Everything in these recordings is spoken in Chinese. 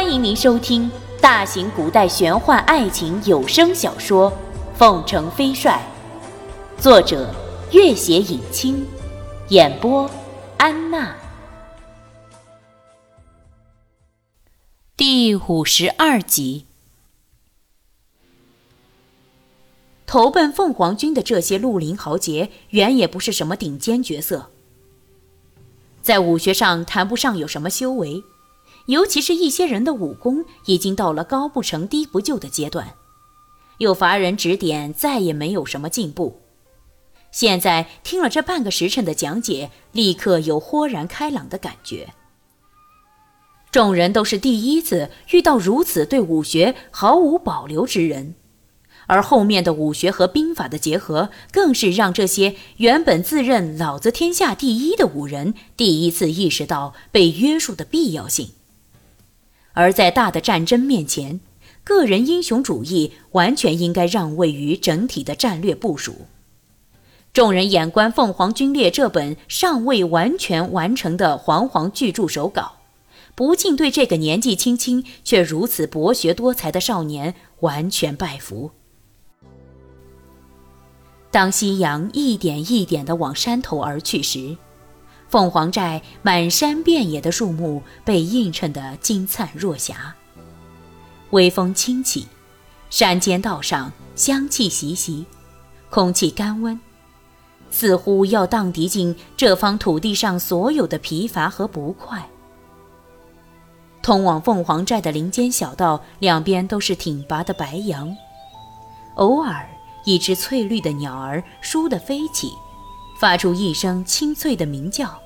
欢迎您收听大型古代玄幻爱情有声小说《凤城飞帅》，作者：月写影清，演播：安娜。第五十二集，投奔凤凰军的这些绿林豪杰，原也不是什么顶尖角色，在武学上谈不上有什么修为。尤其是一些人的武功已经到了高不成低不就的阶段，又乏人指点，再也没有什么进步。现在听了这半个时辰的讲解，立刻有豁然开朗的感觉。众人都是第一次遇到如此对武学毫无保留之人，而后面的武学和兵法的结合，更是让这些原本自认老子天下第一的武人，第一次意识到被约束的必要性。而在大的战争面前，个人英雄主义完全应该让位于整体的战略部署。众人眼观《凤凰军列》这本尚未完全完成的煌煌巨著手稿，不禁对这个年纪轻轻却如此博学多才的少年完全拜服。当夕阳一点一点地往山头而去时，凤凰寨满山遍野的树木被映衬得金灿若霞。微风轻起，山间道上香气习习，空气甘温，似乎要荡涤尽这方土地上所有的疲乏和不快。通往凤凰寨的林间小道两边都是挺拔的白杨，偶尔一只翠绿的鸟儿倏地飞起。发出一声清脆的鸣叫，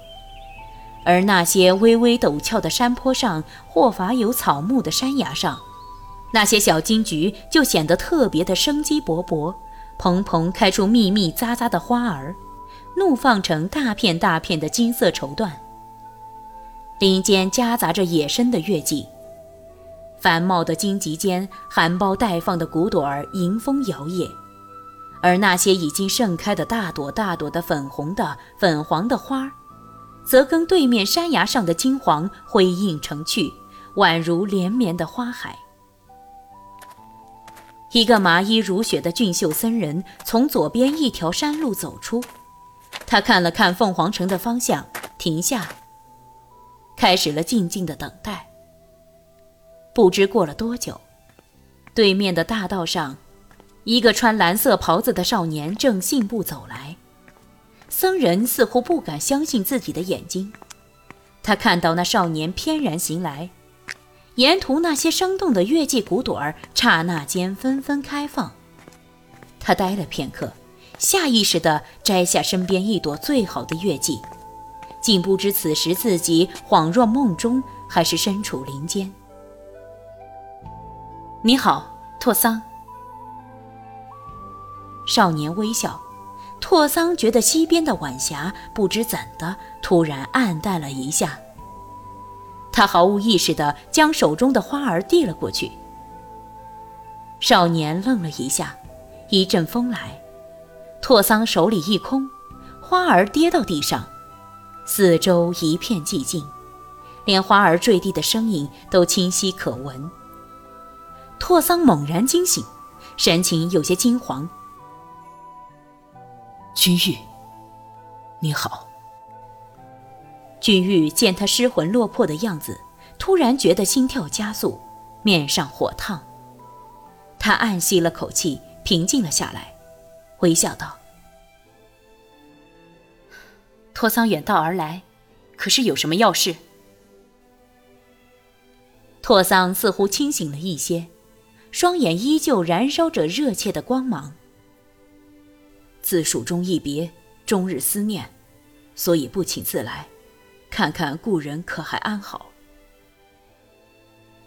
而那些微微陡峭的山坡上或乏有草木的山崖上，那些小金菊就显得特别的生机勃勃，蓬蓬开出密密匝匝的花儿，怒放成大片大片的金色绸缎。林间夹杂着野生的月季，繁茂的荆棘间含苞待放的骨朵儿迎风摇曳。而那些已经盛开的大朵大朵的粉红的、粉黄的花儿，则跟对面山崖上的金黄辉映成趣，宛如连绵的花海。一个麻衣如雪的俊秀僧人从左边一条山路走出，他看了看凤凰城的方向，停下，开始了静静的等待。不知过了多久，对面的大道上。一个穿蓝色袍子的少年正信步走来，僧人似乎不敢相信自己的眼睛。他看到那少年翩然行来，沿途那些生动的月季骨朵儿刹那间纷纷开放。他呆了片刻，下意识地摘下身边一朵最好的月季，竟不知此时自己恍若梦中，还是身处林间。你好，拓桑。少年微笑，拓桑觉得西边的晚霞不知怎的突然暗淡了一下。他毫无意识地将手中的花儿递了过去。少年愣了一下，一阵风来，拓桑手里一空，花儿跌到地上，四周一片寂静，连花儿坠地的声音都清晰可闻。拓桑猛然惊醒，神情有些惊惶。君玉，你好。君玉见他失魂落魄的样子，突然觉得心跳加速，面上火烫。他暗吸了口气，平静了下来，微笑道：“托桑远道而来，可是有什么要事？”托桑似乎清醒了一些，双眼依旧燃烧着热切的光芒。自蜀中一别，终日思念，所以不请自来，看看故人可还安好。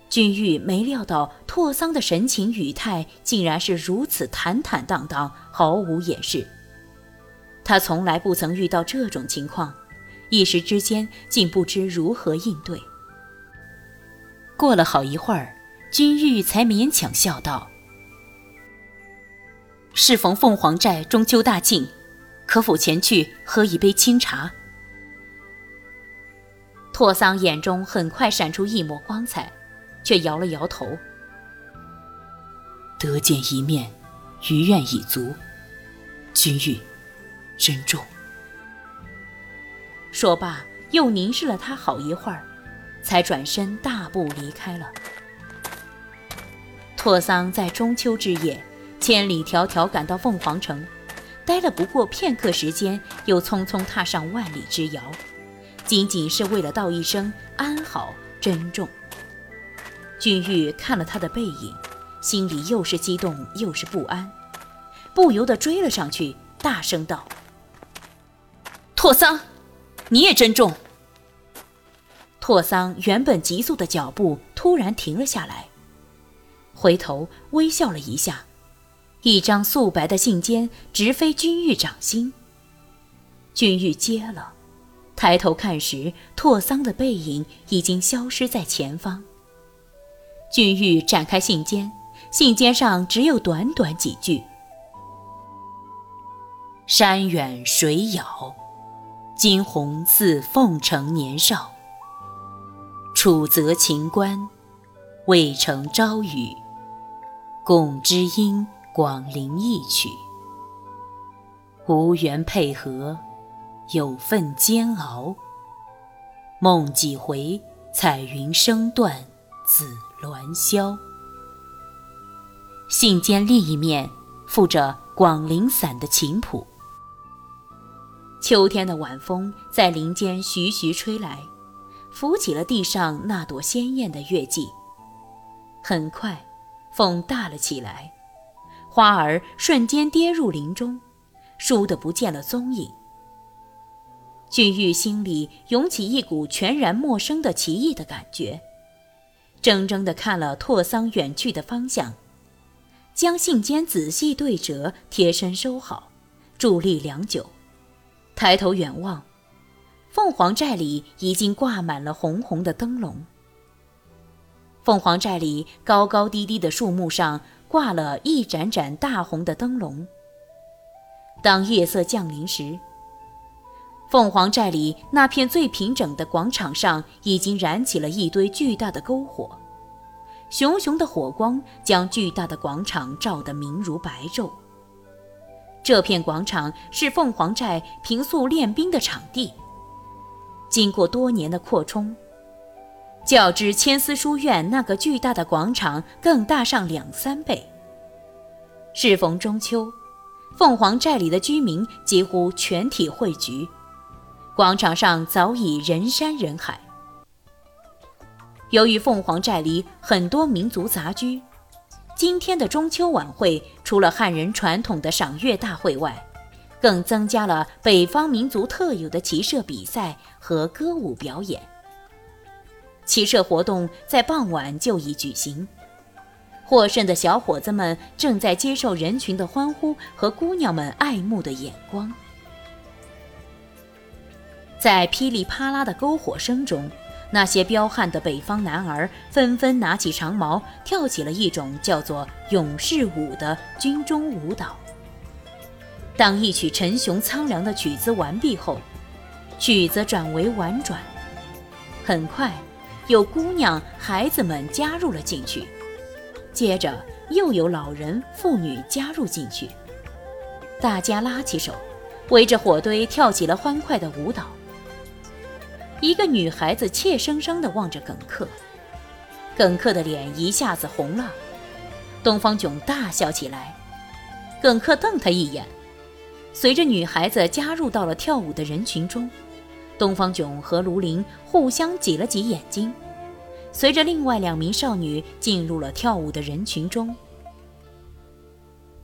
君玉没料到拓桑的神情语态竟然是如此坦坦荡荡，毫无掩饰。他从来不曾遇到这种情况，一时之间竟不知如何应对。过了好一会儿，君玉才勉强笑道。适逢凤凰寨中秋大庆，可否前去喝一杯清茶？拓桑眼中很快闪出一抹光彩，却摇了摇头。得见一面，余愿已足。君玉，珍重。说罢，又凝视了他好一会儿，才转身大步离开了。拓桑在中秋之夜，千里迢迢赶到凤凰城，待了不过片刻时间，又匆匆踏上万里之遥，仅仅是为了道一声安好、珍重。君玉看了他的背影。心里又是激动又是不安，不由得追了上去，大声道：“拓桑，你也珍重。”拓桑原本急速的脚步突然停了下来，回头微笑了一下，一张素白的信笺直飞君玉掌心。君玉接了，抬头看时，拓桑的背影已经消失在前方。君玉展开信笺。信笺上只有短短几句：“山远水遥，金鸿似凤城年少。楚泽秦关，渭城朝雨。共知音，广陵一曲。无缘配合，有份煎熬。梦几回，彩云生断，紫鸾霄。”信笺另一面附着《广陵散》的琴谱。秋天的晚风在林间徐徐吹来，拂起了地上那朵鲜艳的月季。很快，风大了起来，花儿瞬间跌入林中，倏地不见了踪影。俊玉心里涌起一股全然陌生的奇异的感觉，怔怔地看了拓桑远去的方向。将信笺仔细对折，贴身收好，伫立良久，抬头远望，凤凰寨里已经挂满了红红的灯笼。凤凰寨里高高低低的树木上挂了一盏盏大红的灯笼。当夜色降临时，凤凰寨里那片最平整的广场上已经燃起了一堆巨大的篝火。熊熊的火光将巨大的广场照得明如白昼。这片广场是凤凰寨平素练兵的场地。经过多年的扩充，较之千丝书院那个巨大的广场更大上两三倍。适逢中秋，凤凰寨里的居民几乎全体汇聚，广场上早已人山人海。由于凤凰寨里很多民族杂居，今天的中秋晚会除了汉人传统的赏月大会外，更增加了北方民族特有的骑射比赛和歌舞表演。骑射活动在傍晚就已举行，获胜的小伙子们正在接受人群的欢呼和姑娘们爱慕的眼光，在噼里啪啦的篝火声中。那些彪悍的北方男儿纷纷拿起长矛，跳起了一种叫做“勇士舞”的军中舞蹈。当一曲沉雄苍凉的曲子完毕后，曲子转为婉转。很快，有姑娘、孩子们加入了进去，接着又有老人、妇女加入进去。大家拉起手，围着火堆跳起了欢快的舞蹈。一个女孩子怯生生地望着耿克，耿克的脸一下子红了。东方炯大笑起来，耿克瞪他一眼。随着女孩子加入到了跳舞的人群中，东方炯和卢林互相挤了挤眼睛。随着另外两名少女进入了跳舞的人群中，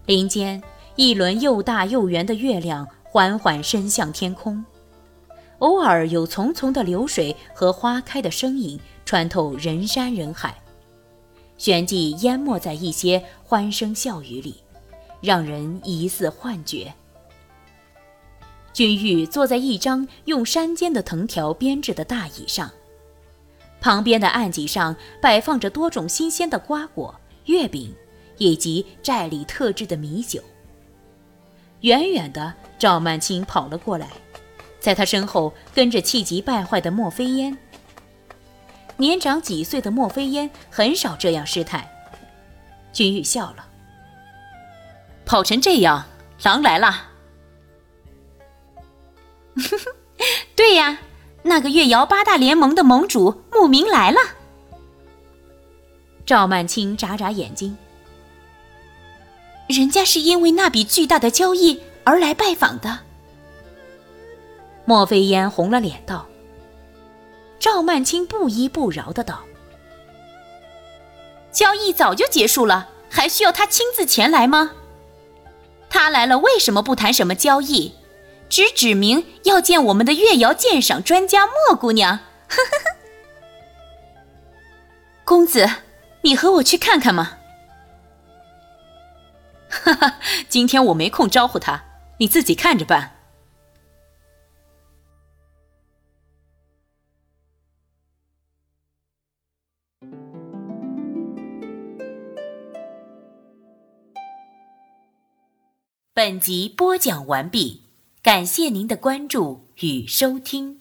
林间一轮又大又圆的月亮缓缓升向天空。偶尔有淙淙的流水和花开的身影穿透人山人海，旋即淹没在一些欢声笑语里，让人疑似幻觉。君玉坐在一张用山间的藤条编制的大椅上，旁边的案几上摆放着多种新鲜的瓜果、月饼，以及寨里特制的米酒。远远的，赵曼青跑了过来。在他身后跟着气急败坏的莫非烟。年长几岁的莫非烟很少这样失态。君玉笑了，跑成这样，狼来了。对呀，那个月瑶八大联盟的盟主慕名来了。赵曼青眨眨眼睛，人家是因为那笔巨大的交易而来拜访的。莫非烟红了脸道。赵曼青不依不饶的道：“交易早就结束了，还需要他亲自前来吗？他来了，为什么不谈什么交易，只指明要见我们的越窑鉴赏专家莫姑娘？呵呵呵。公子，你和我去看看吗？哈哈，今天我没空招呼他，你自己看着办。”本集播讲完毕，感谢您的关注与收听。